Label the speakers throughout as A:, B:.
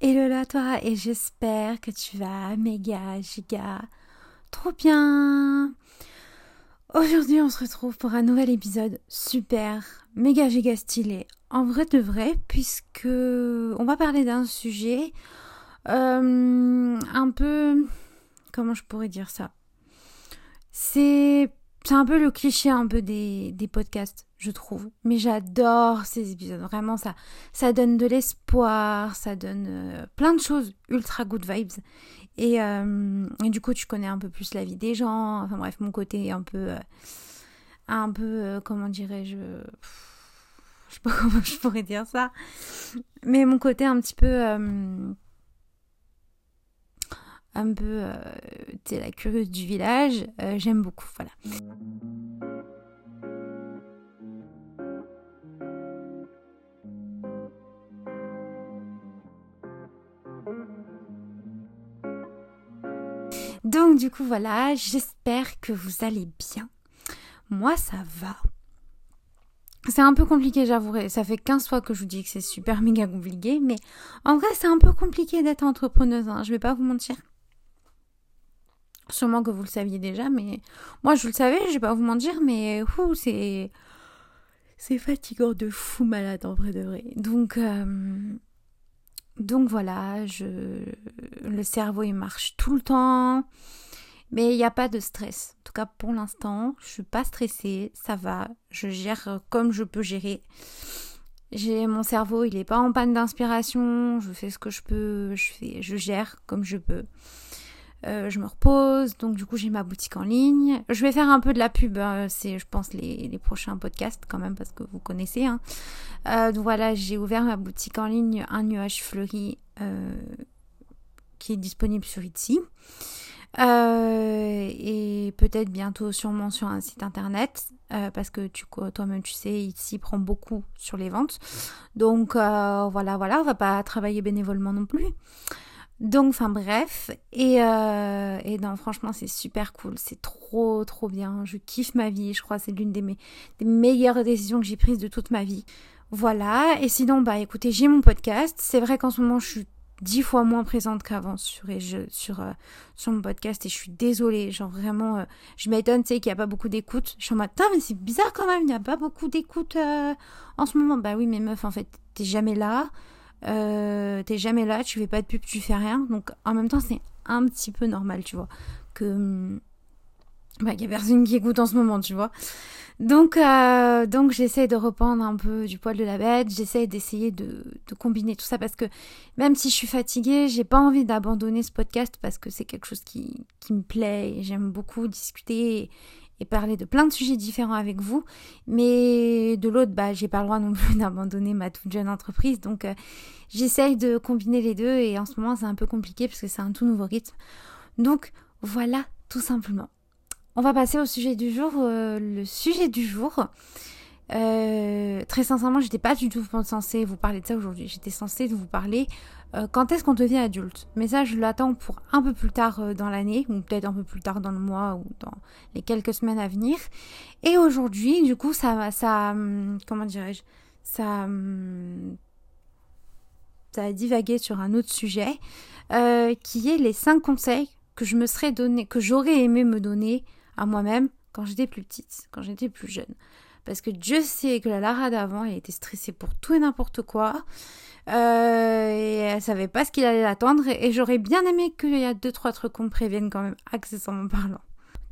A: Hello là toi et j'espère que tu vas méga giga trop bien. Aujourd'hui on se retrouve pour un nouvel épisode super méga giga stylé en vrai de vrai puisque on va parler d'un sujet euh, un peu comment je pourrais dire ça? C'est un peu le cliché un peu des podcasts, je trouve. Mais j'adore ces épisodes. Vraiment, ça, ça donne de l'espoir, ça donne euh, plein de choses ultra good vibes. Et, euh, et, du coup, tu connais un peu plus la vie des gens. Enfin bref, mon côté un peu, euh, un peu, comment dirais-je, je sais pas comment je pourrais dire ça. Mais mon côté un petit peu un peu, tu la curieuse du village. J'aime beaucoup, voilà. Donc du coup voilà, j'espère que vous allez bien. Moi ça va. C'est un peu compliqué, j'avouerai. Ça fait 15 fois que je vous dis que c'est super méga compliqué, mais en vrai c'est un peu compliqué d'être entrepreneuse, hein, je vais pas vous mentir. Sûrement que vous le saviez déjà, mais moi je le savais, je vais pas vous mentir, mais c'est c'est fatigant de fou malade en vrai de vrai. Donc euh, donc voilà, le cerveau il marche tout le temps, mais il n'y a pas de stress. En tout cas pour l'instant, je suis pas stressée, ça va, je gère comme je peux gérer. J'ai mon cerveau, il est pas en panne d'inspiration, je fais ce que je peux, je fais, je gère comme je peux. Euh, je me repose, donc du coup j'ai ma boutique en ligne. Je vais faire un peu de la pub, hein. c'est je pense les, prochains podcasts quand même parce que vous connaissez. Hein. Euh, donc voilà, j'ai ouvert ma boutique en ligne, un nuage fleuri euh, qui est disponible sur Etsy. et peut-être bientôt sûrement sur un site internet parce que toi-même tu sais Etsy prend beaucoup sur les ventes donc voilà voilà on va pas travailler bénévolement non plus donc, enfin bref, et, euh, et non, franchement, c'est super cool, c'est trop, trop bien. Je kiffe ma vie, je crois c'est l'une des, des, meilleures décisions que j'ai prises de toute ma vie. Voilà, et sinon, bah écoutez, j'ai mon podcast. C'est vrai qu'en ce moment, je suis dix fois moins présente qu'avant sur, sur, euh, sur mon podcast et je suis désolée, genre vraiment, euh, je m'étonne, tu sais, qu'il n'y a pas beaucoup d'écoute. Je suis en mode, mais c'est bizarre quand même, il n'y a pas beaucoup d'écoute en ce moment. Bah oui, mais meuf, en fait, t'es jamais là. Euh, t'es jamais là, tu fais pas de pub, tu fais rien. Donc en même temps, c'est un petit peu normal, tu vois, que hum, bah, y a personne qui écoute en ce moment, tu vois. Donc, euh, donc j'essaie de reprendre un peu du poil de la bête, j'essaie d'essayer de, combiner tout ça parce que même si je suis fatiguée, j'ai pas envie d'abandonner ce podcast parce que c'est quelque chose qui, me plaît et j'aime beaucoup discuter parler de plein de sujets différents avec vous. Mais de l'autre, bah, j'ai pas le droit non plus d'abandonner ma toute jeune entreprise. Donc, euh, j'essaye de combiner les deux et en ce moment, c'est un peu compliqué parce que c'est un tout nouveau rythme. Donc, voilà, tout simplement. On va passer au sujet du jour. Euh, le sujet du jour, euh, très sincèrement, j'étais pas du tout censée vous parler de ça aujourd'hui. J'étais censée vous parler euh, quand est-ce qu'on devient adulte. Mais ça, je l'attends pour un peu plus tard euh, dans l'année, ou peut-être un peu plus tard dans le mois, ou dans les quelques semaines à venir. Et aujourd'hui, du coup, ça, ça, hum, comment dirais-je, ça, hum, ça a divagué sur un autre sujet, qui est les cinq conseils que je me serais donné, que j'aurais aimé me donner à moi-même quand j'étais plus petite, quand j'étais plus jeune. Parce que Dieu sait que la Lara d'avant, elle était stressée pour tout et n'importe quoi. Euh, et elle savait pas ce qu'il allait l'attendre. Et, j'aurais bien aimé qu'il y a deux, trois trucs qu'on me prévienne quand même, accessoirement parlant.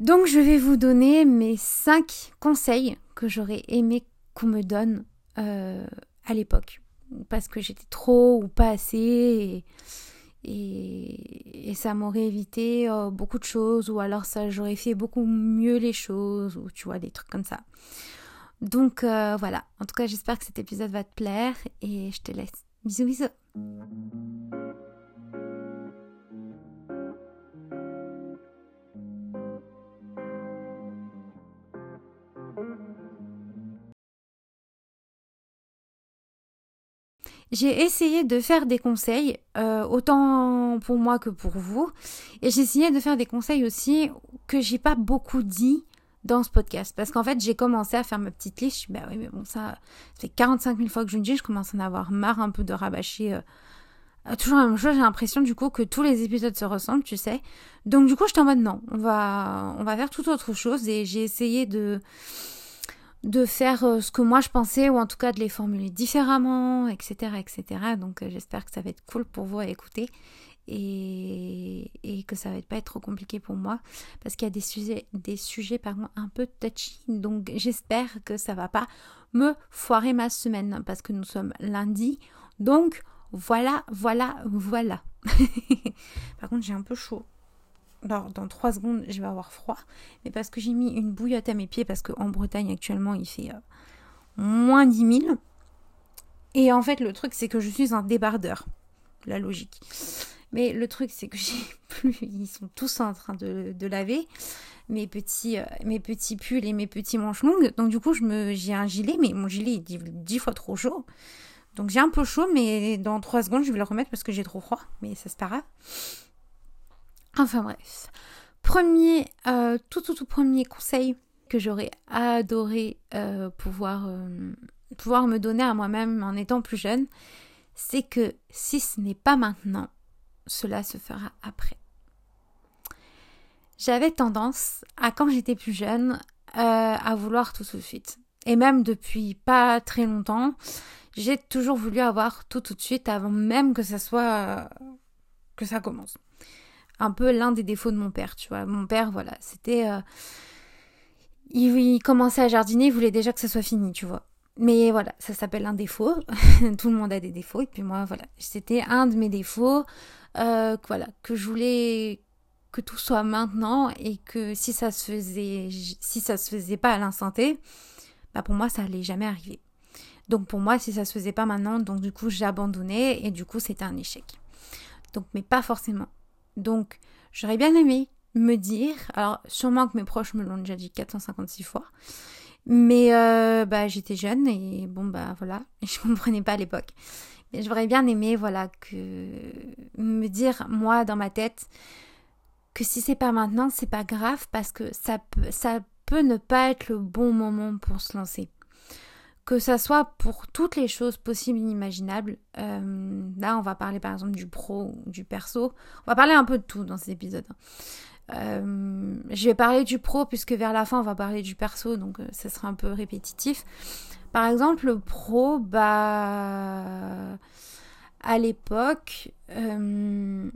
A: Donc je vais vous donner mes cinq conseils que j'aurais aimé qu'on me donne euh, à l'époque. Parce que j'étais trop ou pas assez. Et, ça m'aurait évité euh, beaucoup de choses. Ou alors ça j'aurais fait beaucoup mieux les choses. Ou tu vois, des trucs comme ça. Donc euh, voilà, en tout cas j'espère que cet épisode va te plaire et je te laisse. Bisous bisous J'ai essayé de faire des conseils, euh, autant pour moi que pour vous. Et j'ai essayé de faire des conseils aussi que j'ai pas beaucoup dit dans ce podcast. Parce qu'en fait, j'ai commencé à faire ma petite liste. Je suis, bah oui, mais bon, ça, ça fait 45 000 fois que je le dis, je commence à en avoir marre un peu de rabâcher euh, euh, toujours la même chose, j'ai l'impression du coup que tous les épisodes se ressemblent, tu sais. Donc du coup, j'étais en mode non, on va, on va faire tout autre chose et j'ai essayé de de faire euh, ce que moi je pensais ou en tout cas de les formuler différemment, etc. etc. Donc j'espère que ça va être cool pour vous à écouter et, que ça va pas être trop compliqué pour moi parce qu'il y a des sujets, des sujets pardon, un peu touchy. Donc j'espère que ça va pas me foirer ma semaine parce que nous sommes lundi. Donc voilà, voilà, voilà. Par contre, j'ai un peu chaud. Alors, dans 3 secondes, je vais avoir froid. Mais parce que j'ai mis une bouillotte à mes pieds, parce qu'en Bretagne, actuellement, il fait euh, moins 10 000. Et en fait, le truc, c'est que je suis un débardeur. La logique. Mais le truc, c'est que j'ai plus. Ils sont tous en train de, laver mes petits, euh, mes petits pulls et mes petits manches longues. Donc, du coup, j'ai un gilet, mais mon gilet est 10 fois trop chaud. Donc j'ai un peu chaud, mais dans 3 secondes, je vais le remettre parce que j'ai trop froid. Mais ça, c'est pas grave. Enfin bref. Premier, euh, tout, tout, tout premier conseil que j'aurais adoré euh, pouvoir, pouvoir me donner à moi-même en étant plus jeune, c'est que si ce n'est pas maintenant, cela se fera après. J'avais tendance, à quand j'étais plus jeune, à vouloir tout, tout de suite. Et même depuis pas très longtemps, j'ai toujours voulu avoir tout tout de suite avant même que ça soit que ça commence. Un peu l'un des défauts de mon père, tu vois. Mon père, voilà, c'était euh, il, commençait à jardiner, il voulait déjà que ça soit fini, tu vois. Mais voilà, ça s'appelle un défaut. Tout le monde a des défauts. Et puis moi, voilà, c'était un de mes défauts. Euh, voilà, que je voulais que tout soit maintenant et que si ça se faisait, si ça se faisait pas à l'instant T, bah pour moi, ça allait jamais arriver. Donc pour moi, si ça se faisait pas maintenant, donc du coup j'ai abandonné et du coup c'était un échec. Donc mais pas forcément. Donc j'aurais bien aimé me dire, alors sûrement que mes proches me l'ont déjà dit 456 fois, mais euh, bah j'étais jeune et bon bah voilà, je comprenais pas à l'époque. Mais j'aurais bien aimé voilà que me dire moi dans ma tête que si c'est pas maintenant, c'est pas grave parce que ça peut ça peut ne pas être le bon moment pour se lancer que ça soit pour toutes les choses possibles et inimaginables. Euh, là, on va parler par exemple du pro ou du perso. On va parler un peu de tout dans cet épisode. Euh, je vais parler du pro puisque vers la fin, on va parler du perso, donc euh, ça sera un peu répétitif. Par exemple, le pro, bah, à l'époque, je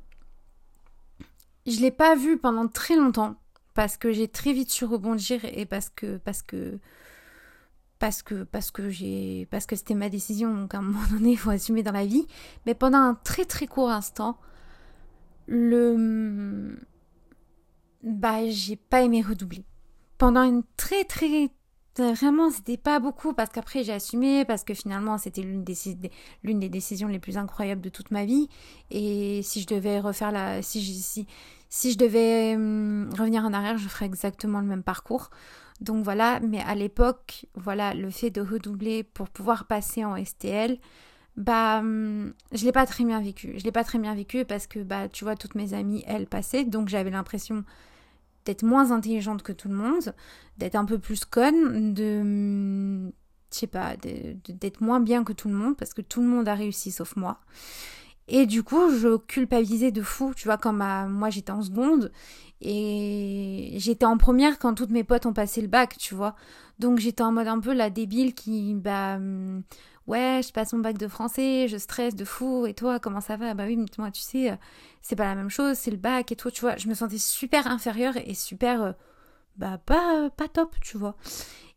A: l'ai pas vu pendant très longtemps parce que j'ai très vite su rebondir et parce que parce que parce que parce que j'ai parce que c'était ma décision donc à un moment donné il faut assumer dans la vie mais pendant un très très court instant le bah j'ai pas aimé redoubler. Pendant une très très vraiment c'était pas beaucoup parce qu'après j'ai assumé parce que finalement c'était l'une des l'une des décisions les plus incroyables de toute ma vie. Et si je devais refaire la si je, si, si je devais hum, revenir en arrière je ferais exactement le même parcours. Donc voilà, mais à l'époque, voilà, le fait de redoubler pour pouvoir passer en STL, bah, hum, je l'ai pas très bien vécu. Je l'ai pas très bien vécu parce que, bah, tu vois, toutes mes amies, elles passaient, donc j'avais l'impression d'être moins intelligente que tout le monde, d'être un peu plus conne, de, je sais pas, d'être moins bien que tout le monde parce que tout le monde a réussi sauf moi. Et du coup, je culpabilisais de fou, tu vois, quand moi j'étais en seconde et j'étais en première quand toutes mes potes ont passé le bac, tu vois. Donc j'étais en mode un peu la débile qui, bah, ouais, je passe mon bac de français, je stresse de fou, et toi, comment ça va? Bah oui, mais moi, tu sais, euh, c'est pas la même chose, c'est le bac et tout, tu vois. Je me sentais super inférieure et super, euh, bah, pas, pas top, tu vois.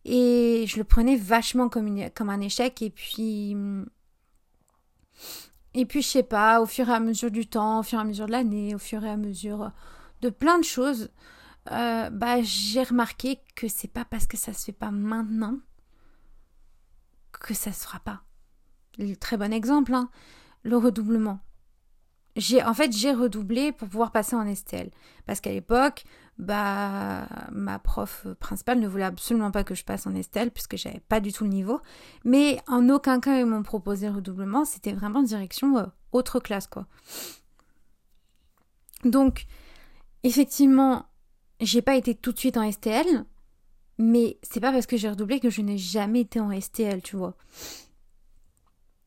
A: Et je le prenais vachement comme, un échec, et puis. Hum, et puis, je sais pas, au fur et à mesure du temps, au fur et à mesure de l'année, au fur et à mesure de plein de choses, euh, bah, j'ai remarqué que c'est pas parce que ça se fait pas maintenant que ça se fera pas. Très bon exemple, hein, le redoublement. J'ai, en fait, j'ai redoublé pour pouvoir passer en STL. Parce qu'à l'époque, bah, ma prof principale ne voulait absolument pas que je passe en STL puisque j'avais pas du tout le niveau. Mais en aucun cas ils m'ont proposé le redoublement. C'était vraiment direction euh, autre classe, quoi. Donc, effectivement, j'ai pas été tout de suite en STL. Mais c'est pas parce que j'ai redoublé que je n'ai jamais été en STL, tu vois.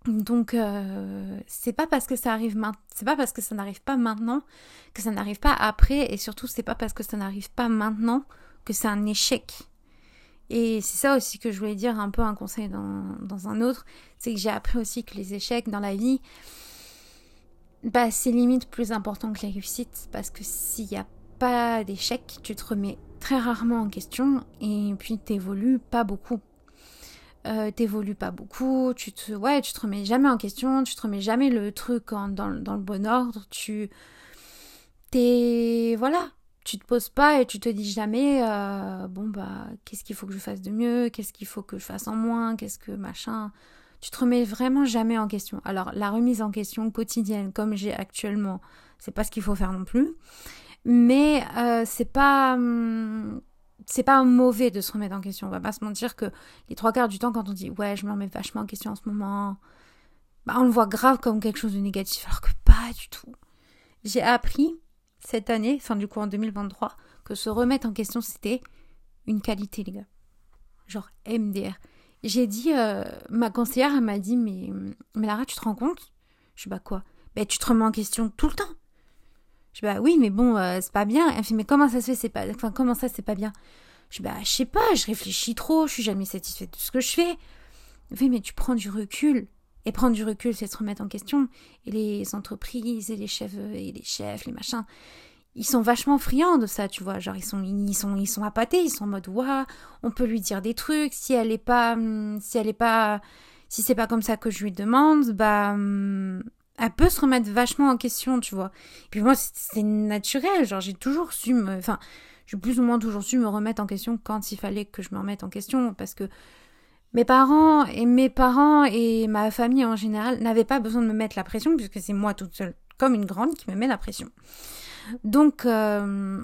A: Donc euh, c'est pas parce que ça arrive c'est pas parce que ça n'arrive pas maintenant que ça n'arrive pas après et surtout c'est pas parce que ça n'arrive pas maintenant que c'est un échec. Et c'est ça aussi que je voulais dire un peu un conseil dans, un autre, c'est que j'ai appris aussi que les échecs dans la vie, bah c'est limite plus important que les réussites parce que s'il n'y a pas d'échec, tu te remets très rarement en question et puis t'évolues pas beaucoup. Euh, t'évolues pas beaucoup, tu te, ouais, tu te remets jamais en question, tu te remets jamais le truc dans, le bon ordre, tu t'es, voilà, tu te poses pas et tu te dis jamais, euh, bon bah, qu'est-ce qu'il faut que je fasse de mieux, qu'est-ce qu'il faut que je fasse en moins, qu'est-ce que machin, tu te remets vraiment jamais en question. Alors la remise en question quotidienne comme j'ai actuellement, c'est pas ce qu'il faut faire non plus, mais euh, c'est pas hum, c'est pas mauvais de se remettre en question. On va pas se mentir que les trois quarts du temps, quand on dit ouais, je me remets vachement en question en ce moment, bah, on le voit grave comme quelque chose de négatif, alors que pas du tout. J'ai appris cette année, enfin du coup en 2023, que se remettre en question c'était une qualité, les gars. Genre MDR. J'ai dit, euh, ma conseillère, elle m'a dit, mais, mais Lara, tu te rends compte? Je dis, bah quoi? Ben tu te remets en question tout le temps. Je dis, bah oui, mais bon, euh, c'est pas bien. Elle me mais comment ça se fait, c'est pas, enfin, comment ça, c'est pas bien? Je dis, bah, je sais pas, je réfléchis trop, je suis jamais satisfaite de ce que je fais. Fait, mais tu prends du recul. Et prendre du recul, c'est se remettre en question. Et les entreprises, et les chefs, et les chefs, les machins, ils sont vachement friands de ça, tu vois. Genre, ils sont, ils sont, ils sont appâtés, ils sont en mode, waouh, on peut lui dire des trucs. Si elle est pas, hum, si elle est pas, si c'est pas comme ça que je lui demande, bah, hum, elle peut se remettre vachement en question, tu vois. Et puis moi, c'est naturel, genre j'ai toujours su me... Enfin, j'ai plus ou moins toujours su me remettre en question quand il fallait que je me remette en question, parce que mes parents et mes parents et ma famille en général n'avaient pas besoin de me mettre la pression, puisque c'est moi toute seule, comme une grande, qui me met la pression. Donc, euh,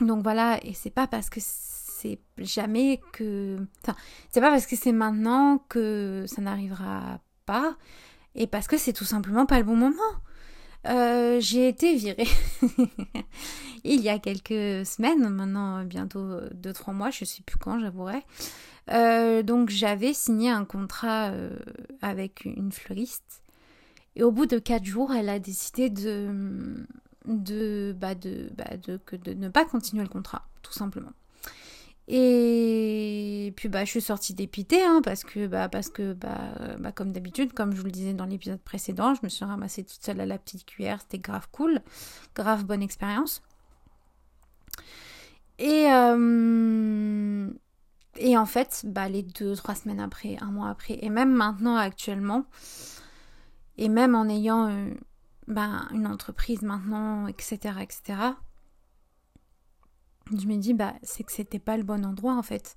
A: donc voilà, et c'est pas parce que c'est jamais que... Enfin, c'est pas parce que c'est maintenant que ça n'arrivera pas et parce que c'est tout simplement pas le bon moment. Euh, j'ai été virée il y a quelques semaines, maintenant bientôt 2-3 mois, je sais plus quand, j'avouerai. Euh, donc j'avais signé un contrat euh, avec une fleuriste et au bout de 4 jours, elle a décidé de, de, bah de, bah de, de ne pas continuer le contrat, tout simplement. Et puis bah je suis sortie dépitée hein, parce que bah parce que bah, bah comme d'habitude comme je vous le disais dans l'épisode précédent, je me suis ramassée toute seule à la petite cuillère, c'était grave cool, grave bonne expérience. Et euh, et en fait, bah les deux trois semaines après, un mois après, et même maintenant actuellement, et même en ayant euh, bah, une entreprise maintenant, etc., etc je me dis, bah, c'est que c'était pas le bon endroit en fait.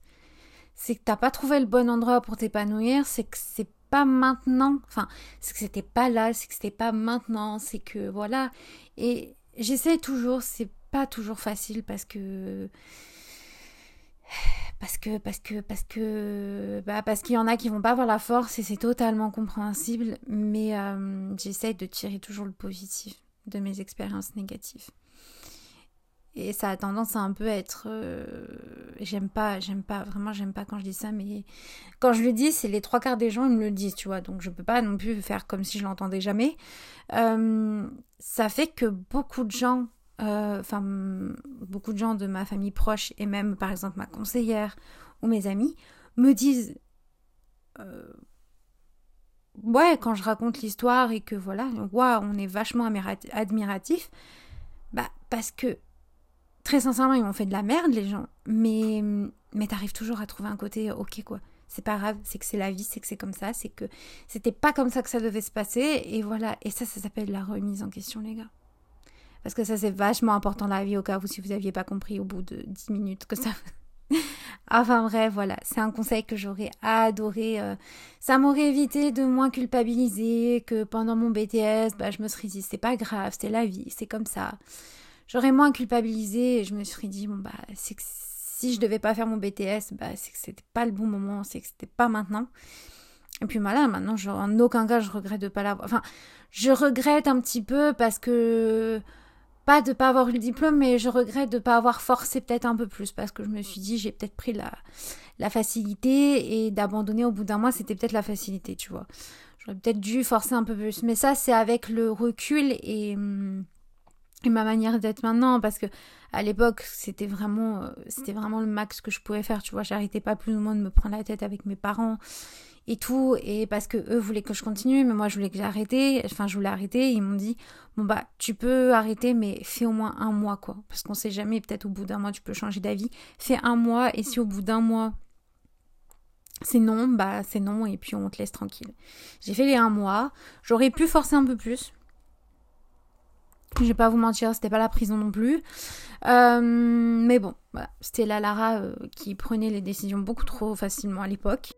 A: C'est que t'as pas trouvé le bon endroit pour t'épanouir, c'est que c'est pas maintenant, enfin, c'est que c'était pas là, c'est que c'était pas maintenant, c'est que voilà. Et j'essaie toujours, c'est pas toujours facile parce que. Parce que, parce que, parce que, bah, parce qu'il y en a qui vont pas avoir la force et c'est totalement compréhensible, mais euh, j'essaie de tirer toujours le positif de mes expériences négatives. Et ça a tendance à un peu être. Euh, j'aime pas, j'aime pas, vraiment, j'aime pas quand je dis ça, mais quand je le dis, c'est les trois quarts des gens, ils me le disent, tu vois. Donc je peux pas non plus faire comme si je l'entendais jamais. Euh, ça fait que beaucoup de gens, euh, enfin, beaucoup de gens de ma famille proche, et même par exemple ma conseillère ou mes amis, me disent. ouais, quand je raconte l'histoire et que voilà, waouh, on est vachement admiratif, bah parce que très sincèrement, ils m'ont fait de la merde, les gens. Mais, mais t'arrives toujours à trouver un côté ok, quoi. C'est pas grave, c'est que c'est la vie, c'est que c'est comme ça, c'est que c'était pas comme ça que ça devait se passer. Et voilà. Et ça, ça s'appelle la remise en question, les gars. Parce que ça, c'est vachement important la vie, au cas où si vous aviez pas compris au bout de 10 minutes que ça. enfin bref, voilà, c'est un conseil que j'aurais adoré. Euh, ça m'aurait évité de moins culpabiliser que pendant mon BTS, bah, je me serais dit c'est pas grave, c'est la vie, c'est comme ça j'aurais moins culpabilisé et je me suis dit, bon, bah, c'est que si je devais pas faire mon BTS, bah, c'est que c'était pas le bon moment, c'est que c'était pas maintenant. Et puis voilà, maintenant, en aucun cas, je regrette de pas l'avoir. Enfin, je regrette un petit peu parce que. pas de pas avoir eu le diplôme, mais je regrette de pas avoir forcé peut-être un peu plus parce que je me suis dit j'ai peut-être pris la, la facilité et d'abandonner au bout d'un mois, c'était peut-être la facilité, tu vois. J'aurais peut-être dû forcer un peu plus. Mais ça, c'est avec le recul et, hum, et ma manière d'être maintenant parce que à l'époque c'était vraiment euh, c'était vraiment le max que je pouvais faire tu vois j'arrêtais pas plus ou moins de me prendre la tête avec mes parents et tout et parce que eux voulaient que je continue mais moi je voulais que j'arrête enfin je voulais arrêter ils m'ont dit bon bah tu peux arrêter mais fais au moins un mois quoi parce qu'on sait jamais peut-être au bout d'un mois tu peux changer d'avis fais un mois et si au bout d'un mois c'est non, bah c'est non et puis on te laisse tranquille. J'ai fait les un mois. J'aurais pu forcer un peu plus. Je vais pas vous mentir, c'était pas la prison non plus. Euh, mais bon, c'était la Lara euh, qui prenait les décisions beaucoup trop facilement à l'époque.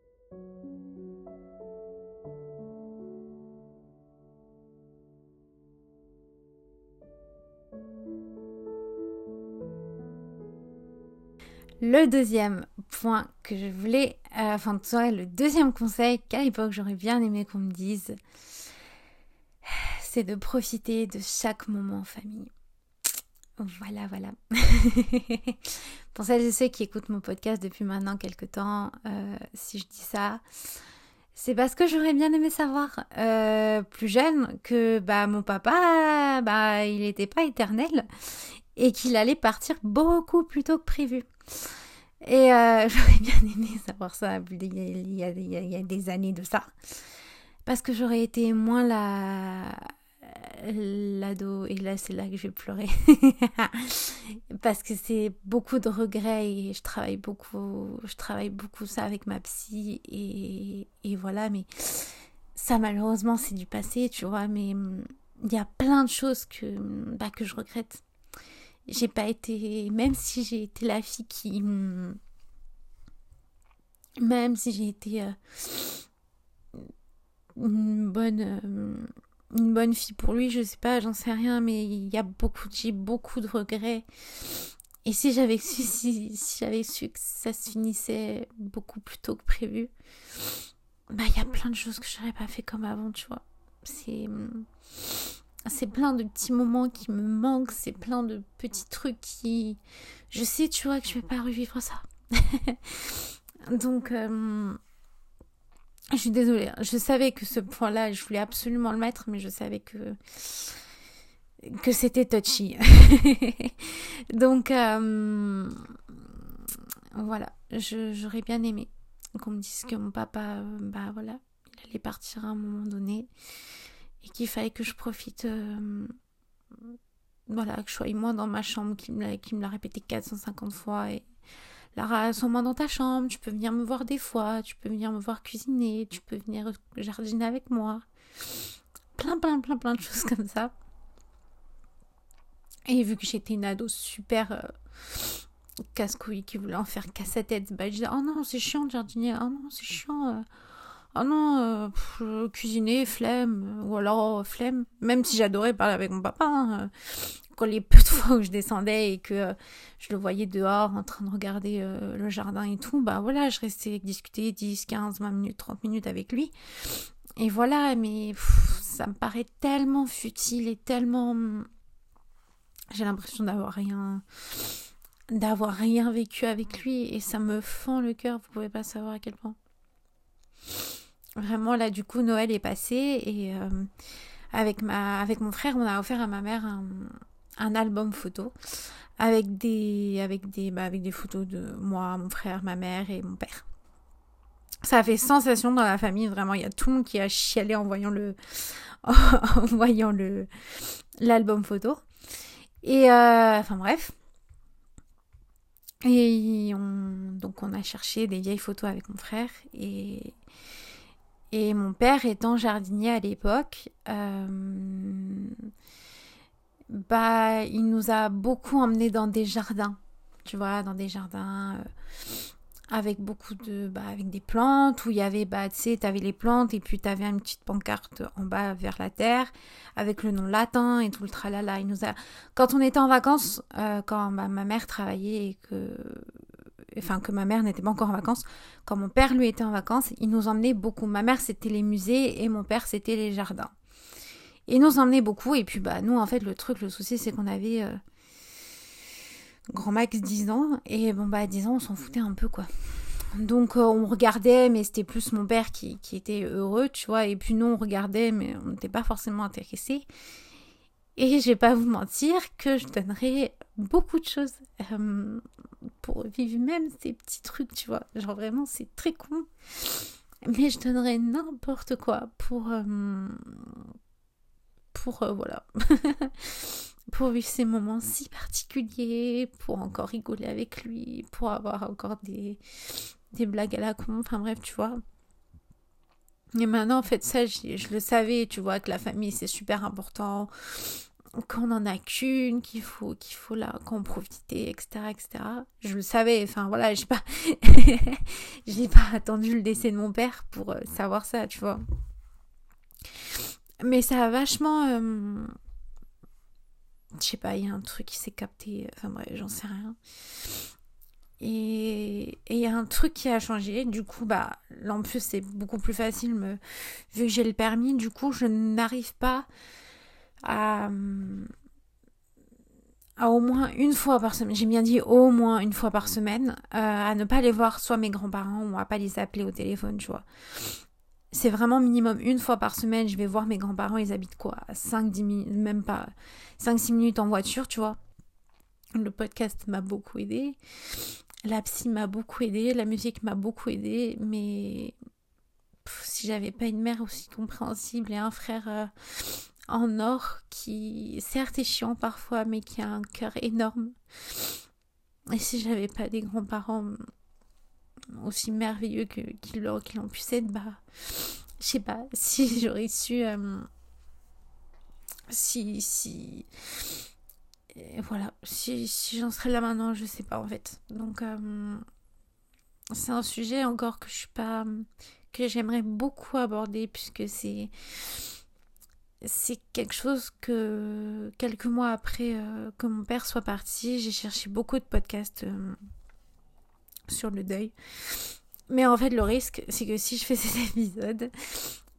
A: Le deuxième point que je voulais, euh, enfin, le deuxième conseil qu'à l'époque j'aurais bien aimé qu'on me dise, c'est de profiter de chaque moment en famille. Voilà, voilà. Pour celles et ceux qui écoutent mon podcast depuis maintenant quelques temps, euh, si je dis ça, c'est parce que j'aurais bien aimé savoir euh, plus jeune que bah mon papa, bah il n'était pas éternel et qu'il allait partir beaucoup plus tôt que prévu. Et euh, j'aurais bien aimé savoir ça il y, a, il y, a, des années de ça. Parce que j'aurais été moins la l'ado et là c'est là que je vais pleurer. Parce que c'est beaucoup de regrets et je travaille beaucoup je travaille beaucoup ça avec ma psy et, et voilà mais ça malheureusement c'est du passé tu vois mais hum, il y a plein de choses que bah, que je regrette. J'ai pas été même si j'ai été la fille qui même si j'ai été euh, une bonne euh, une bonne fille pour lui je sais pas j'en sais rien mais il y a beaucoup j'ai beaucoup de regrets. Et si j'avais su si, si j'avais su que ça se finissait beaucoup plus tôt que prévu bah il y a plein de choses que j'aurais pas fait comme avant tu vois. C'est c'est plein de petits moments qui me manquent, c'est plein de petits trucs qui... Je sais, tu vois, que je vais pas revivre ça. Donc, euh, je suis désolée. Hein. Je savais que ce point-là, je voulais absolument le mettre, mais je savais que que c'était touchy. Donc, euh, voilà, j'aurais bien aimé qu'on me dise que mon papa, bah voilà, il allait partir à un moment donné et qu'il fallait que je profite, euh, voilà, que je sois moins dans ma chambre, qui me l'a répété 450 fois. Et Lara, sois moins dans ta chambre, tu peux venir me voir des fois, tu peux venir me voir cuisiner, tu peux venir jardiner avec moi. Plein, plein, plein, plein de choses comme ça. Et vu que j'étais une ado super euh, casse-couille qui voulait en faire casse sa tête, bah, je disais Oh non, c'est chiant de jardiner, oh non, c'est chiant. Euh ah non, euh, cuisiner, flemme, ou alors oh, flemme. Même si j'adorais parler avec mon papa, hein, euh, les peu de fois où je descendais et que euh, je le voyais dehors en train de regarder le jardin et tout, bah voilà, je restais discuter 10, 15, 20 minutes, 30 minutes avec lui. Et voilà, mais ça me paraît tellement futile et tellement... J'ai l'impression d'avoir rien d'avoir rien vécu avec lui et ça me fend le cœur, vous pouvez pas savoir à quel point. Vraiment, là, du coup, Noël est passé et euh, avec, ma, avec mon frère, on a offert à ma mère un, album photo avec des, avec, des, bah, avec des photos de moi, mon frère, ma mère et mon père. Ça a fait sensation dans la famille, vraiment. Il y a tout le monde qui a chialé en voyant le, en voyant le, l'album photo. Et euh, enfin bref. Et on, donc on a cherché des vieilles photos avec mon frère et et mon père étant jardinier à l'époque, euh, bah, il nous a beaucoup emmenés dans des jardins, tu vois, dans des jardins euh, avec beaucoup de, bah, avec des plantes où il y avait, bah, tu sais, t'avais les plantes et puis t'avais une petite pancarte en bas vers la terre avec le nom latin et tout le tralala. Il nous a, quand on était en vacances, euh, quand ma mère travaillait et que enfin que ma mère n'était pas encore en vacances, quand mon père lui était en vacances, il nous emmenait beaucoup. Ma mère c'était les musées et mon père c'était les jardins. Et nous emmenait beaucoup. Et puis, bah, nous, en fait, le truc, le souci, c'est qu'on avait euh, grand max 10 ans. Et bon, bah, à 10 ans, on s'en foutait un peu, quoi. Donc, euh, on regardait, mais c'était plus mon père qui, était heureux, tu vois. Et puis, nous, on regardait, mais on n'était pas forcément intéressés. Et je vais pas vous mentir que je donnerais beaucoup de choses euh, pour vivre même ces petits trucs, tu vois. Genre vraiment, c'est très con. Mais je donnerais n'importe quoi pour. Pour. Euh, voilà. pour vivre ces moments si particuliers, pour encore rigoler avec lui, pour avoir encore des, blagues à la con. Enfin bref, tu vois. Et maintenant, en fait, ça, je, le savais, tu vois, que la famille, c'est super important, qu'on n'en a qu'une, qu'il faut, qu'il faut là, qu'en profiter, etc., etc. Je le savais, enfin voilà, j'ai pas, j'ai pas attendu le décès de mon père pour euh, savoir ça, tu vois. Mais ça a vachement, euh, je sais pas, il y a un truc qui s'est capté, enfin bref, j'en sais rien. Et il y a un truc qui a changé. Du coup, bah, là en plus, c'est beaucoup plus facile, vu que j'ai le permis. Du coup, je n'arrive pas à, au moins une fois par semaine. J'ai bien dit au moins une fois par semaine, euh, à ne pas les voir soit mes grands-parents ou à pas les appeler au téléphone, tu vois. C'est vraiment minimum une fois par semaine, je vais voir mes grands-parents, ils habitent quoi 5-10 minutes, même pas 5-6 minutes en voiture, tu vois. Le podcast m'a beaucoup aidé. La psy m'a beaucoup aidé, la musique m'a beaucoup aidé, mais si j'avais pas une mère aussi compréhensible et un frère euh, en or qui certes est chiant parfois mais qui a un cœur énorme et si j'avais pas des grands-parents aussi merveilleux que qu'ils qu ont pu être bah je sais pas si j'aurais su euh, si si voilà, si, si j'en serais là maintenant, je sais pas en fait. Donc euh, c'est un sujet encore que je suis pas que j'aimerais beaucoup aborder puisque c'est c'est quelque chose que quelques mois après euh, que mon père soit parti, j'ai cherché beaucoup de podcasts sur le deuil. Mais en fait, le risque, c'est que si je fais cet épisode,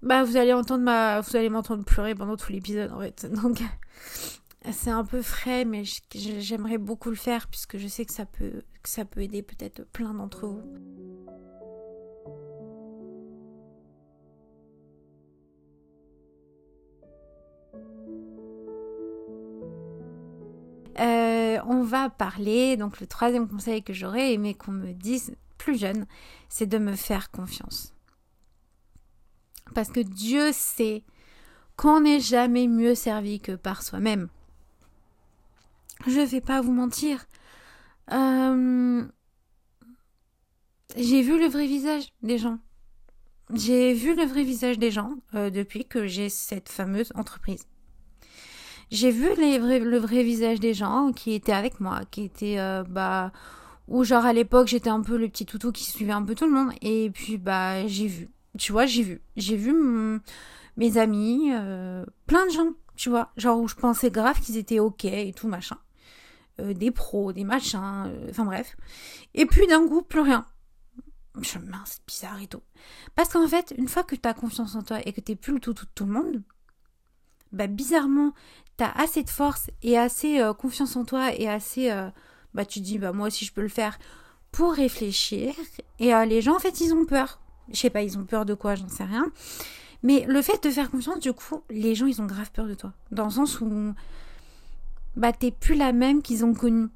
A: bah vous allez entendre ma, vous allez m'entendre pleurer pendant tout l'épisode en fait. Donc c'est un peu frais, mais j'aimerais beaucoup le faire puisque je sais que ça peut, que ça peut aider peut-être plein d'entre vous. Euh, on va parler, donc le troisième conseil que j'aurais aimé qu'on me dise plus jeune, c'est de me faire confiance. Parce que Dieu sait qu'on n'est jamais mieux servi que par soi-même. Je vais pas vous mentir. Euh, j'ai vu le vrai visage des gens. J'ai vu le vrai visage des gens euh, depuis que j'ai cette fameuse entreprise. J'ai vu le vrai visage des gens qui étaient avec moi, qui étaient euh, bah ou genre à l'époque j'étais un peu le petit toutou qui suivait un peu tout le monde et puis bah j'ai vu, tu vois j'ai vu, j'ai vu mes amis, plein de gens, tu vois, genre où je pensais grave qu'ils étaient ok et tout machin. Euh, des pros, des machins, euh, enfin bref. Et puis d'un coup, plus rien. Je mince, bizarre et tout. Parce qu'en fait, une fois que tu as confiance en toi et que t'es plus le tout, tout tout le monde, bah bizarrement, t'as assez de force et assez euh, confiance en toi et assez, bah tu dis, bah moi aussi je peux le faire pour réfléchir. Et les gens, en fait, ils ont peur. Je sais pas, ils ont peur de quoi, j'en sais rien. Mais le fait de faire confiance, du coup, les gens, ils ont grave peur de toi. Dans le sens où bah t'es plus la même qu'ils ont connue.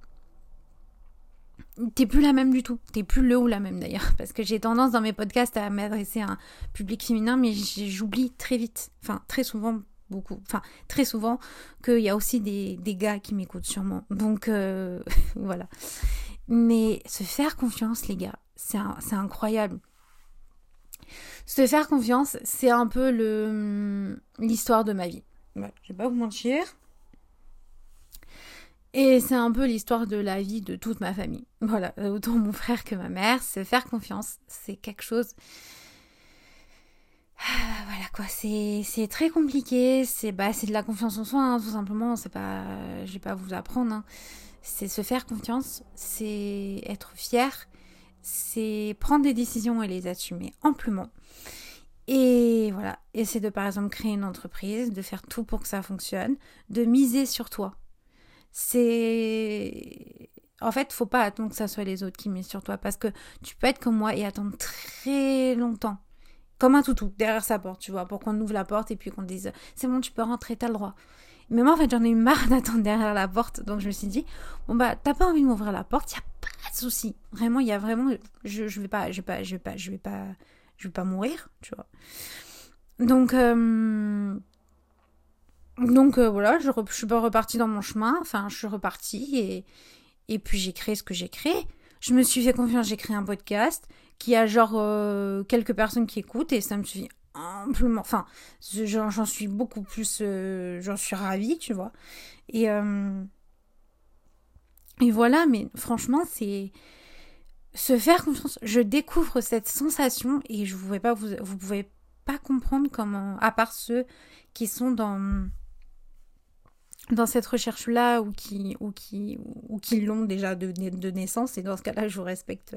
A: T'es plus la même du tout. T'es plus le ou la même d'ailleurs. Parce que j'ai tendance dans mes podcasts à m'adresser à un public féminin, mais j'oublie très vite. Enfin, très souvent, beaucoup. Enfin, très souvent, qu'il y a aussi des, des gars qui m'écoutent sûrement. Donc, euh, voilà. Mais se faire confiance, les gars, c'est incroyable. Se faire confiance, c'est un peu le l'histoire de ma vie. Ouais, je vais pas vous mentir. Et c'est un peu l'histoire de la vie de toute ma famille. Voilà, autant mon frère que ma mère, se faire confiance, c'est quelque chose... Ah, voilà quoi, c'est très compliqué, c'est bah, de la confiance en soi, hein, tout simplement, c'est pas... Je vais pas vous apprendre, hein. c'est se faire confiance, c'est être fier, c'est prendre des décisions et les assumer amplement. Et voilà, et c'est de par exemple créer une entreprise, de faire tout pour que ça fonctionne, de miser sur toi. C'est en fait, faut pas attendre que ça soit les autres qui misent sur toi parce que tu peux être comme moi et attendre très longtemps. Comme un toutou derrière sa porte, tu vois, pour qu'on ouvre la porte et puis qu'on dise c'est bon, tu peux rentrer, t'as le droit. Mais moi, en fait, j'en ai eu marre d'attendre derrière la porte. Donc, je me suis dit, bon, bah, t'as pas envie de m'ouvrir la porte, y a pas de souci. Vraiment, il y a vraiment. Je, je vais pas, je vais pas, je vais pas, je vais pas, je vais pas mourir, tu vois. Donc, euh, donc euh, voilà, je, suis pas repartie dans mon chemin. Enfin, je suis repartie et, et puis j'ai créé ce que j'ai créé. Je me suis fait confiance, j'ai créé un podcast qui a genre euh, quelques personnes qui écoutent et ça me suffit amplement. Enfin, j'en suis beaucoup plus. Euh, j'en suis ravie, tu vois. Et, euh, et voilà, mais franchement, c'est. Se faire confiance. Je découvre cette sensation et je ne pouvais pas. Vous, vous pouvez pas comprendre comment. À part ceux qui sont dans dans cette recherche-là ou qui, ou qui, ou qui l'ont déjà de, de, naissance. Et dans ce cas-là, je vous respecte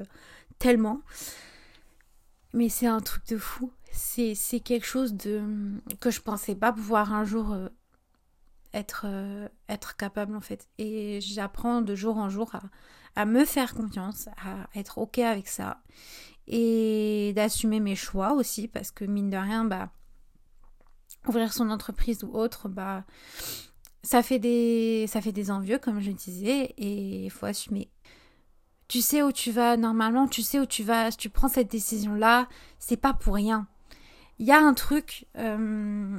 A: tellement. Mais c'est un truc de fou. C'est, quelque chose de que je pensais pas pouvoir un jour euh, être, euh, être capable en fait. Et j'apprends de jour en jour à, à me faire confiance, à être ok avec ça. Et d'assumer mes choix aussi, parce que mine de rien, bah, ouvrir son entreprise ou autre, bah, ça fait des, ça fait des envieux, comme je disais, et il faut assumer. Tu sais où tu vas normalement, tu sais où tu vas, si tu prends cette décision-là, c'est pas pour rien. Il y a un truc, euh,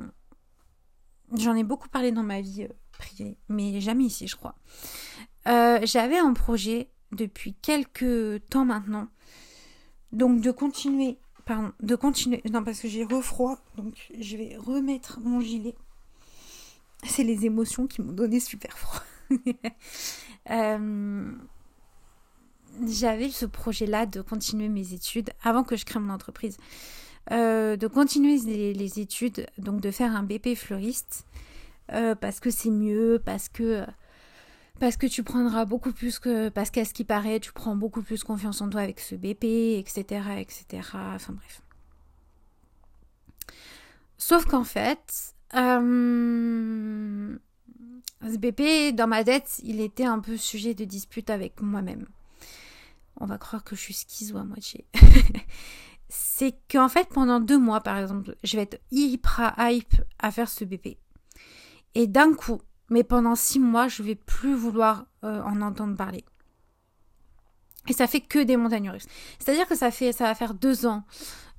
A: j'en ai beaucoup parlé dans ma vie euh, privée, mais jamais ici, je crois. Euh, j'avais un projet depuis quelques temps maintenant, donc de continuer, pardon, de continuer, non parce que j'ai refroid, donc je vais remettre mon gilet. C'est les émotions qui m'ont donné super froid. euh, J'avais ce projet-là de continuer mes études avant que je crée mon entreprise. Euh, de continuer les, études, donc de faire un BP fleuriste, euh, parce que c'est mieux, parce que parce que tu prendras beaucoup plus que parce qu'à ce qui paraît, tu prends beaucoup plus confiance en toi avec ce BP, etc., etc. Enfin bref. Sauf qu'en fait, euh, ce BP, dans ma tête, il était un peu sujet de dispute avec moi-même. On va croire que je suis schizo à moitié. c'est qu'en fait, pendant deux mois, par exemple, je vais être hyper hype à faire ce BP. Et d'un coup, mais pendant six mois, je vais plus vouloir euh, en entendre parler. Et ça fait que des montagnes russes. C'est-à-dire que ça fait, ça va faire deux ans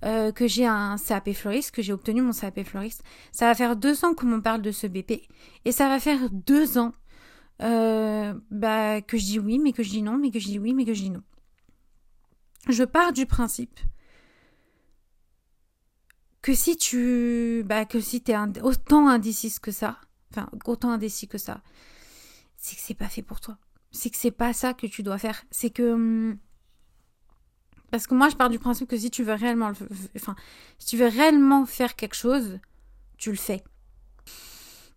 A: euh, que j'ai un CAP floriste, que j'ai obtenu mon CAP floriste. Ça va faire deux ans qu'on m'en parle de ce BP. Et ça va faire deux ans euh, bah, que je dis oui, mais que je dis non, mais que je dis oui, mais que je dis non. Je pars du principe que si tu bah que si t'es autant indécis que ça enfin autant indécis que ça c'est que c'est pas fait pour toi c'est que c'est pas ça que tu dois faire c'est que hum, parce que moi, je pars du principe que si tu veux réellement, enfin, si tu veux réellement faire quelque chose, tu le fais.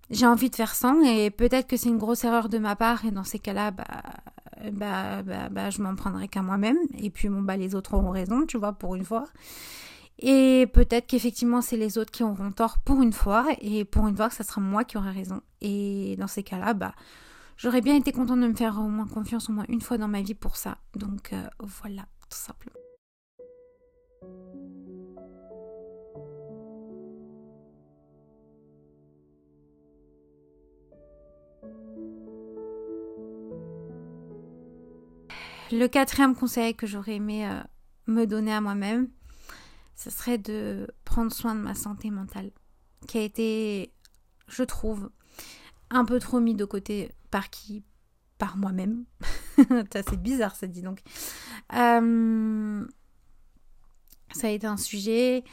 A: J'ai envie de faire ça et peut-être que c'est une grosse erreur de ma part et dans ces cas-là, bah, bah, bah, bah je m'en prendrai qu'à moi-même et puis bon, bah, les autres auront raison, tu vois, pour une fois. Et peut-être qu'effectivement, c'est les autres qui auront tort pour une fois et pour une fois, ça sera moi qui aurai raison. Et dans ces cas-là, bah, j'aurais bien été contente de me faire au moins confiance au moins une fois dans ma vie pour ça. Donc euh, voilà, tout simplement. Le quatrième conseil que j'aurais aimé euh, me donner à moi-même, ce serait de prendre soin de ma santé mentale, qui a été, je trouve, un peu trop mis de côté par qui Par moi-même. c'est bizarre, ça dit donc. Euh, ça a été un sujet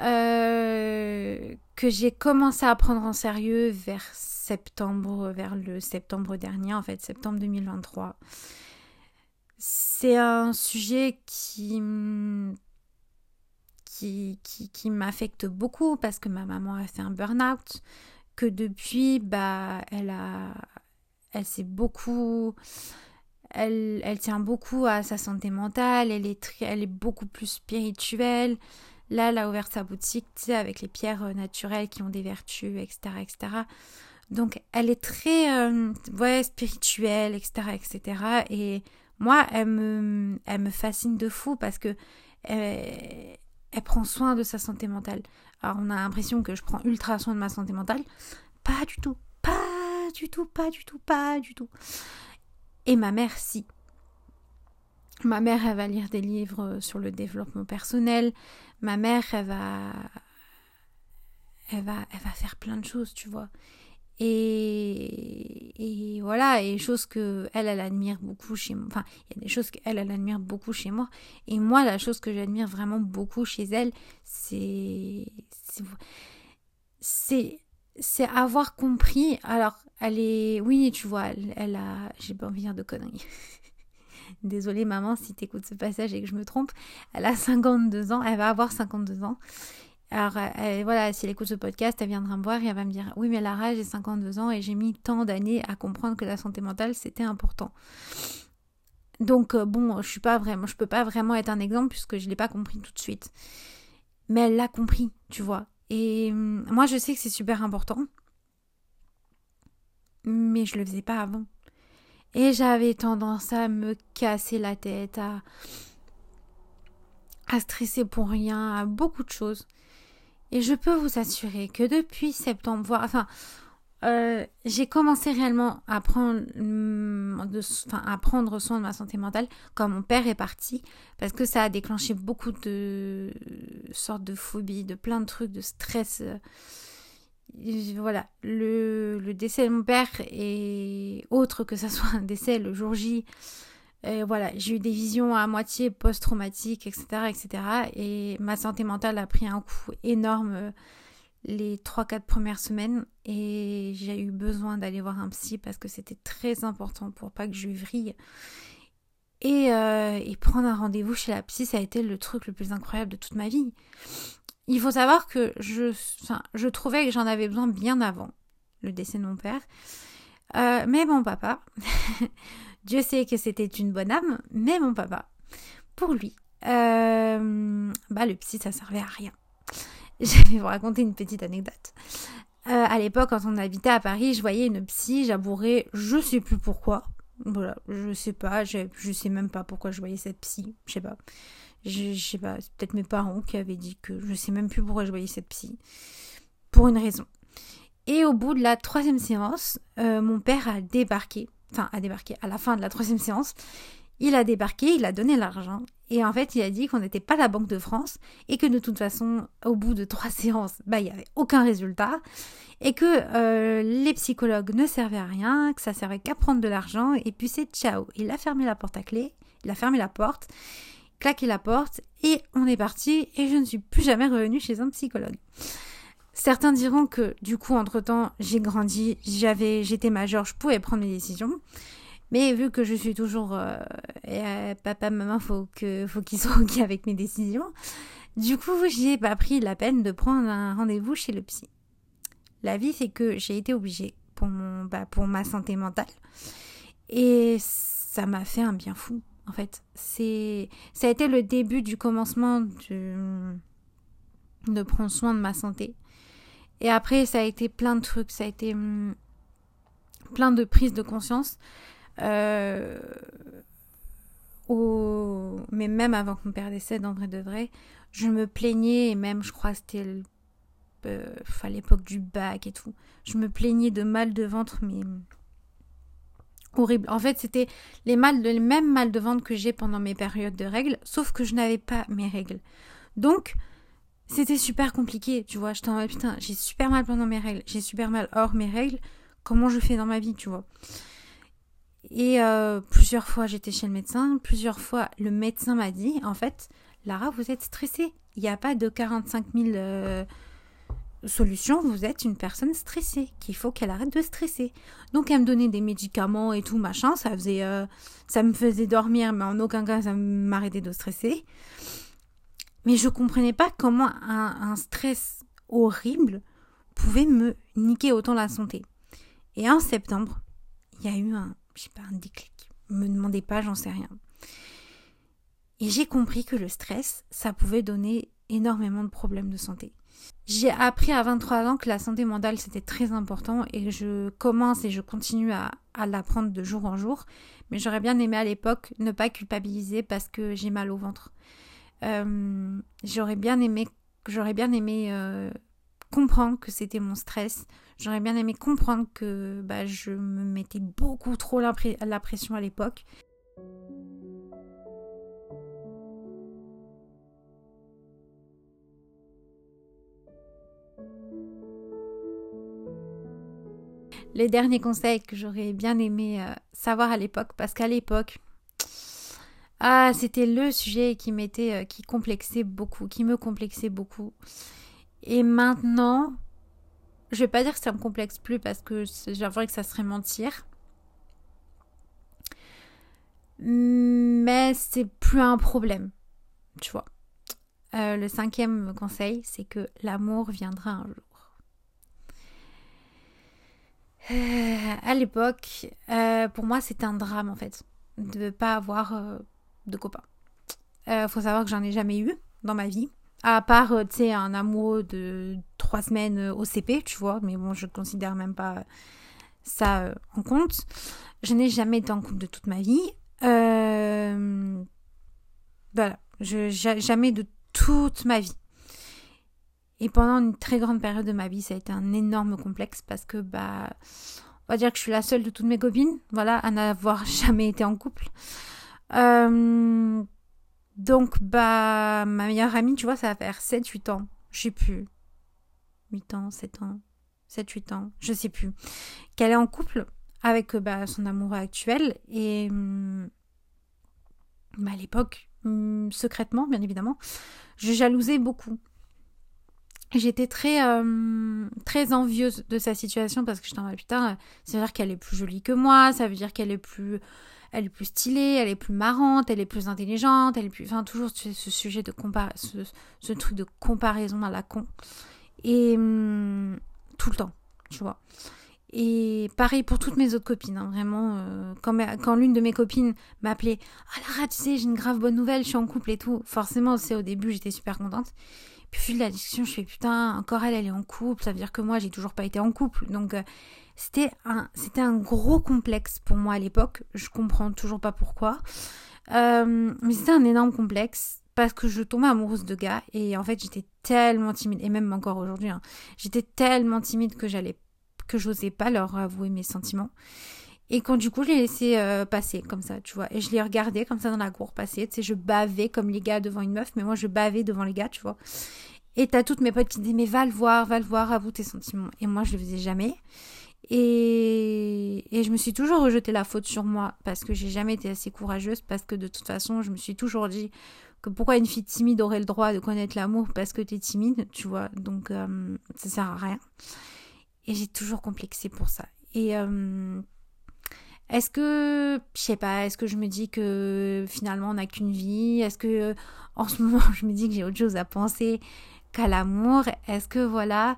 A: euh, que j'ai commencé à prendre en sérieux vers septembre, vers le septembre dernier, en fait, septembre 2023. C'est un sujet qui, qui, qui, qui m'affecte beaucoup parce que ma maman a fait un burn-out, que depuis, bah, elle a, elle s'est beaucoup, elle, tient beaucoup à sa santé mentale, elle est, elle est beaucoup plus spirituelle. Là, elle a ouvert sa boutique, avec les pierres euh, naturelles qui ont des vertus, etc., etc. Donc, elle est très, euh, ouais, spirituelle, etc., etc. Et moi, elle me, elle me fascine de fou parce que elle, elle prend soin de sa santé mentale. Alors, on a l'impression que je prends ultra soin de ma santé mentale. Pas du tout, pas du tout, pas du tout, pas du tout. Et ma mère, si. Ma mère, elle va lire des livres sur le développement personnel. Ma mère, elle va, elle va, elle va faire plein de choses, tu vois. Et, et voilà, et choses que elle, elle admire beaucoup chez moi. Enfin, il y a des choses qu'elle, elle admire beaucoup chez moi. Et moi, la chose que j'admire vraiment beaucoup chez elle, c'est, c'est, c'est avoir compris. Alors, elle est, oui, tu vois, elle, a, j'ai pas envie de dire de conneries. Désolée maman si t'écoutes ce passage et que je me trompe. Elle a 52 ans, elle va avoir 52 ans. Alors voilà, si elle écoute ce podcast, elle viendra me voir et elle va me dire oui mais Lara j'ai 52 ans et j'ai mis tant d'années à comprendre que la santé mentale c'était important. Donc euh, bon, je suis pas vraiment, je peux pas vraiment être un exemple puisque je l'ai pas compris tout de suite. Mais elle l'a compris, tu vois. Et hum, moi je sais que c'est super important, mais je le faisais pas avant. Et j'avais tendance à me casser la tête, à, à stresser pour rien, à beaucoup de choses. Et je peux vous assurer que depuis septembre, voire, enfin, euh, j'ai commencé réellement à prendre, mm, enfin, à prendre soin de ma santé mentale quand mon père est parti, parce que ça a déclenché beaucoup de sortes de phobies, de plein de trucs, de stress. Euh, voilà, le, décès de mon père et autre que ça soit un décès le jour J, euh, voilà, j'ai eu des visions à moitié post-traumatiques, etc., etc. Et ma santé mentale a pris un coup énorme euh, les 3-4 premières semaines et j'ai eu besoin d'aller voir un psy parce que c'était très important pour pas que je vrille. Et, euh, et prendre un rendez-vous chez la psy, ça a été le truc le plus incroyable de toute ma vie. Il faut savoir que je, je trouvais que j'en avais besoin bien avant le décès de mon père. Euh, mais mon papa, Dieu sait que c'était une bonne âme, mais mon papa, pour lui, euh, bah le psy ça servait à rien. Je vais vous raconter une petite anecdote. Euh, à l'époque, quand on habitait à Paris, je voyais une psy, j'abourais, je sais plus pourquoi. Voilà, je sais pas, je, je sais même pas pourquoi je voyais cette psy, je sais pas. Je, je sais pas, c'est peut-être mes parents qui avaient dit que je sais même plus pourquoi je voyais cette psy. Pour une raison. Et au bout de la troisième séance, euh, mon père a débarqué. Enfin, a débarqué à la fin de la troisième séance. Il a débarqué, il a donné l'argent. Et en fait, il a dit qu'on n'était pas la Banque de France et que de toute façon, au bout de trois séances, bah, il n'y avait aucun résultat. Et que euh, les psychologues ne servaient à rien, que ça servait qu'à prendre de l'argent. Et puis c'est ciao. Il a fermé la porte à clé. Il a fermé la porte claqué la porte et on est parti et je ne suis plus jamais revenue chez un psychologue. Certains diront que du coup entre-temps j'ai grandi, j'avais j'étais majeure, je pouvais prendre mes décisions. Mais vu que je suis toujours euh, euh, papa maman faut que faut qu'ils soient ok avec mes décisions. Du coup, j'ai pas pris la peine de prendre un rendez-vous chez le psy. La vie fait que j'ai été obligée pour mon bah, pour ma santé mentale et ça m'a fait un bien fou en fait. C'est, ça a été le début du commencement de, prendre soin de ma santé. Et après, ça a été plein de trucs, ça a été hum, plein de prises de conscience. Euh, mais même avant que mon père décède, en vrai de vrai, je me plaignais, et même, je crois, c'était euh, à l'époque du bac et tout, je me plaignais de mal de ventre, mais horrible. En fait, c'était les, les mêmes mal de ventre que j'ai pendant mes périodes de règles, sauf que je n'avais pas mes règles. Donc, c'était super compliqué, tu vois. J'étais en mode, putain, j'ai super mal pendant mes règles, j'ai super mal hors mes règles. Comment je fais dans ma vie, tu vois Et euh, plusieurs fois, j'étais chez le médecin. Plusieurs fois, le médecin m'a dit, en fait, Lara, vous êtes stressée. Il n'y a pas de 45 000 solution, vous êtes une personne stressée, qu'il faut qu'elle arrête de stresser. Donc elle me donnait des médicaments et tout, machin, ça faisait, euh, ça me faisait dormir, mais en aucun cas ça m'arrêtait de stresser. Mais je comprenais pas comment un, stress horrible pouvait me niquer autant la santé. Et en septembre, il y a eu un, sais pas, un déclic. Me demandez pas, j'en sais rien. Et j'ai compris que le stress, ça pouvait donner énormément de problèmes de santé. J'ai appris à 23 ans que la santé mentale c'était très important et je commence et je continue à, l'apprendre de jour en jour. Mais j'aurais bien aimé à l'époque ne pas culpabiliser parce que j'ai mal au ventre. Euh, j'aurais bien aimé, j'aurais bien aimé euh, comprendre que c'était mon stress. J'aurais bien aimé comprendre que bah, je me mettais beaucoup trop la pression à l'époque. les derniers conseils que j'aurais bien aimé euh, savoir à l'époque, parce qu'à l'époque, ah, c'était le sujet qui m'était, euh, qui complexait beaucoup, qui me complexait beaucoup. Et maintenant, je vais pas dire que ça me complexe plus parce que j'avouerais que ça serait mentir. Mais c'est plus un problème, tu vois. Euh, le cinquième conseil, c'est que l'amour viendra un jour. Euh, à l'époque, euh, pour moi, c'était un drame en fait de ne pas avoir de copains. faut savoir que j'en ai jamais eu dans ma vie. À part, tu sais, un amoureux de trois semaines au CP, tu vois, mais bon, je ne considère même pas ça en compte. Je n'ai jamais été en couple de toute ma vie. voilà, je, jamais de toute ma vie. Et pendant une très grande période de ma vie, ça a été un énorme complexe parce que, bah, on va dire que je suis la seule de toutes mes copines, voilà, à n'avoir jamais été en couple. Euh, donc, bah, ma meilleure amie, tu vois, ça va faire 7-8 ans, je sais plus. 8 ans, 7 ans, 7-8 ans, je sais plus. Qu'elle est en couple avec bah, son amoureux actuel et bah, à l'époque, hum, secrètement, bien évidemment, je jalousais beaucoup j'étais très euh, très envieuse de sa situation parce que j'étais en mode putain ça veut dire qu'elle est plus jolie que moi ça veut dire qu'elle est plus elle est plus stylée elle est plus marrante elle est plus intelligente elle est plus enfin toujours ce, sujet de compar ce, truc de comparaison à la con et hum, tout le temps tu vois et pareil pour toutes mes autres copines, hein, vraiment. Euh, quand, l'une de mes copines m'appelait Ah Lara, tu sais, j'ai une grave bonne nouvelle, je suis en couple et tout. Forcément, c'est au début, j'étais super contente. Puis au fil de la discussion, je fais putain, encore elle, elle est en couple, ça veut dire que moi, j'ai toujours pas été en couple. Donc euh, c'était un, c'était un gros complexe pour moi à l'époque. Je comprends toujours pas pourquoi. Euh, mais c'était un énorme complexe parce que je tombais amoureuse de gars et en fait j'étais tellement timide et même encore aujourd'hui hein, j'étais tellement timide que j'allais que j'osais pas leur avouer mes sentiments et quand du coup, je l'ai laissé euh, passer comme ça, tu vois. Et je l'ai regardé comme ça dans la cour passer. Tu sais, je bavais comme les gars devant une meuf, mais moi, je bavais devant les gars, tu vois. Et t'as toutes mes potes qui disaient, mais va le voir, va le voir, avoue tes sentiments. Et moi, je le faisais jamais. Et, je me suis toujours rejeté la faute sur moi parce que j'ai jamais été assez courageuse, parce que de toute façon, je me suis toujours dit que pourquoi une fille timide aurait le droit de connaître l'amour parce que t'es timide, tu vois. Donc, euh, ça sert à rien. Et j'ai toujours complexé pour ça. Et. Euh, est-ce que, je sais pas, est-ce que je me dis que finalement on n'a qu'une vie? Est-ce que en ce moment je me dis que j'ai autre chose à penser qu'à l'amour? Est-ce que voilà,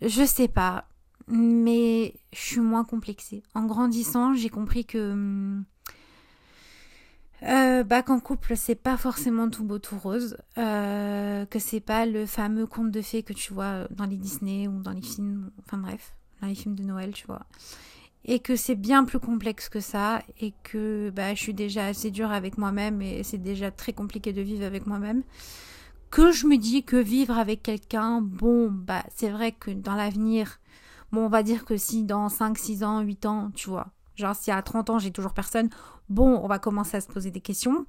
A: je sais pas, mais je suis moins complexée. En grandissant, j'ai compris que euh, bah, qu'en couple c'est pas forcément tout beau tout rose, euh, que c'est pas le fameux conte de fées que tu vois dans les Disney ou dans les films, enfin bref, dans les films de Noël, tu vois. Et que c'est bien plus complexe que ça et que bah, je suis déjà assez dure avec moi-même et c'est déjà très compliqué de vivre avec moi-même. Que je me dis que vivre avec quelqu'un bon bah c'est vrai que dans l'avenir bon on va dire que si dans 5 6 ans 8 ans tu vois genre si à 30 ans j'ai toujours personne bon on va commencer à se poser des questions.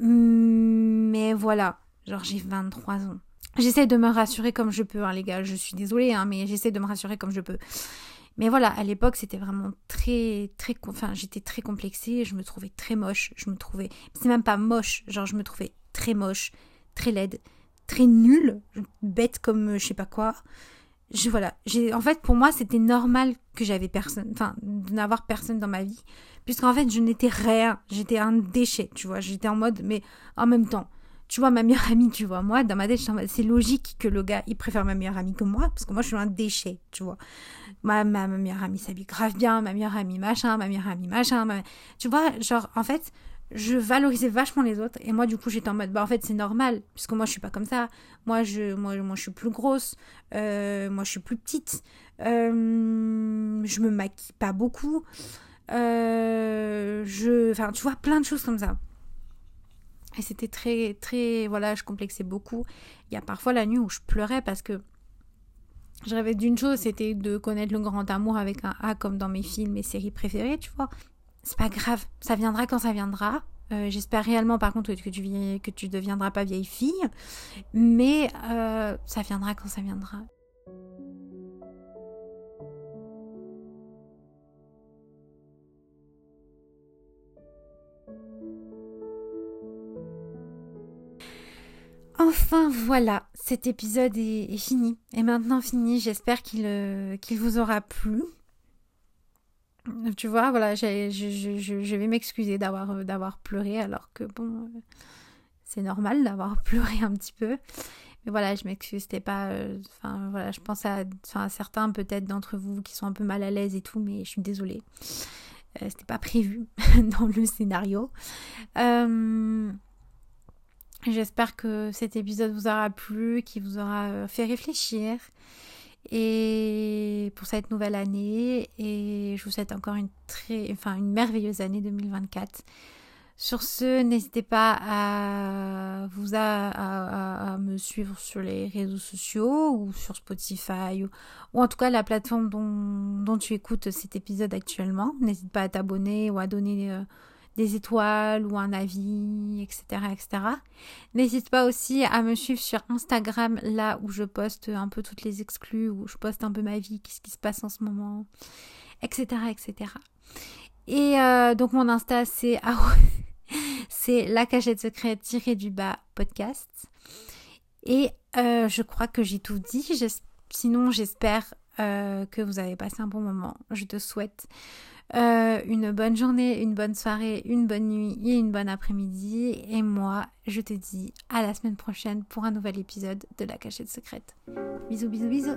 A: Mais voilà. Genre j'ai 23 ans. J'essaie de me rassurer comme je peux hein, les gars. Je suis désolée hein, mais j'essaie de me rassurer comme je peux. Mais voilà, à l'époque, c'était vraiment très, très, enfin, j'étais très complexée, je me trouvais très moche, je me trouvais, c'est même pas moche, genre, je me trouvais très moche, très laide, très nulle, bête comme euh, je sais pas quoi. Je, voilà, j'ai, en fait, pour moi, c'était normal que j'avais personne, enfin, de n'avoir personne dans ma vie, puisqu'en fait, je n'étais rien, j'étais un déchet, tu vois, j'étais en mode, mais en même temps, tu vois, ma meilleure amie, tu vois, moi, dans ma tête, c'est logique que le gars, il préfère ma meilleure amie que moi, parce que moi, je suis un déchet, tu vois. Ma, ma, meilleure amie s'habille grave bien, ma meilleure amie machin, ma meilleure amie machin. Tu vois, genre, en fait, je valorisais vachement les autres et moi du coup j'étais en mode bah en fait c'est normal puisque moi je suis pas comme ça. Moi je moi, je suis plus grosse euh, moi je suis plus petite euh, je me maquille pas beaucoup euh, je enfin tu vois plein de choses comme ça. Et c'était très très voilà je complexais beaucoup. Il y a parfois la nuit où je pleurais parce que je rêvais d'une chose c'était de connaître le grand amour avec un A comme dans mes films et séries préférées tu vois c'est pas grave, ça viendra quand ça viendra. Euh, j'espère réellement par contre que tu que tu deviendras pas vieille fille, mais euh, ça viendra quand ça viendra. Enfin voilà, cet épisode est, fini. Et maintenant fini, j'espère qu'il euh, qu'il vous aura plu. Tu vois, voilà, je, je, vais m'excuser d'avoir, euh, d'avoir pleuré alors que bon, euh, c'est normal d'avoir pleuré un petit peu. Mais voilà, je m'excuse, c'était pas. Euh, enfin, voilà, je pense à, certains peut-être d'entre vous qui sont un peu mal à l'aise et tout, mais je suis désolée. c'était pas prévu dans le scénario. J'espère que cet épisode vous aura plu, qu'il vous aura fait réfléchir et pour cette nouvelle année et je vous souhaite encore une très enfin une merveilleuse année 2024. Sur ce, n'hésitez pas à me suivre sur les réseaux sociaux ou sur Spotify ou, en tout cas la plateforme dont, dont tu écoutes cet épisode actuellement. N'hésite pas à t'abonner ou à donner euh, des étoiles ou un avis, etc. etc. N'hésite pas aussi à me suivre sur Instagram, là où je poste un peu toutes les exclus, où je poste un peu ma vie, qu'est-ce qui se passe en ce moment, etc. etc. Et euh, donc mon Insta, c'est c'est la cachette secrète tirée du bas podcast. Et euh, je crois que j'ai tout dit. Sinon, j'espère euh, que vous avez passé un bon moment. Je te souhaite euh, une bonne journée, une bonne soirée, une bonne nuit et une bonne après-midi. Et moi, je te dis à la semaine prochaine pour un nouvel épisode de La Cachette Secrète. Bisous, bisous, bisous.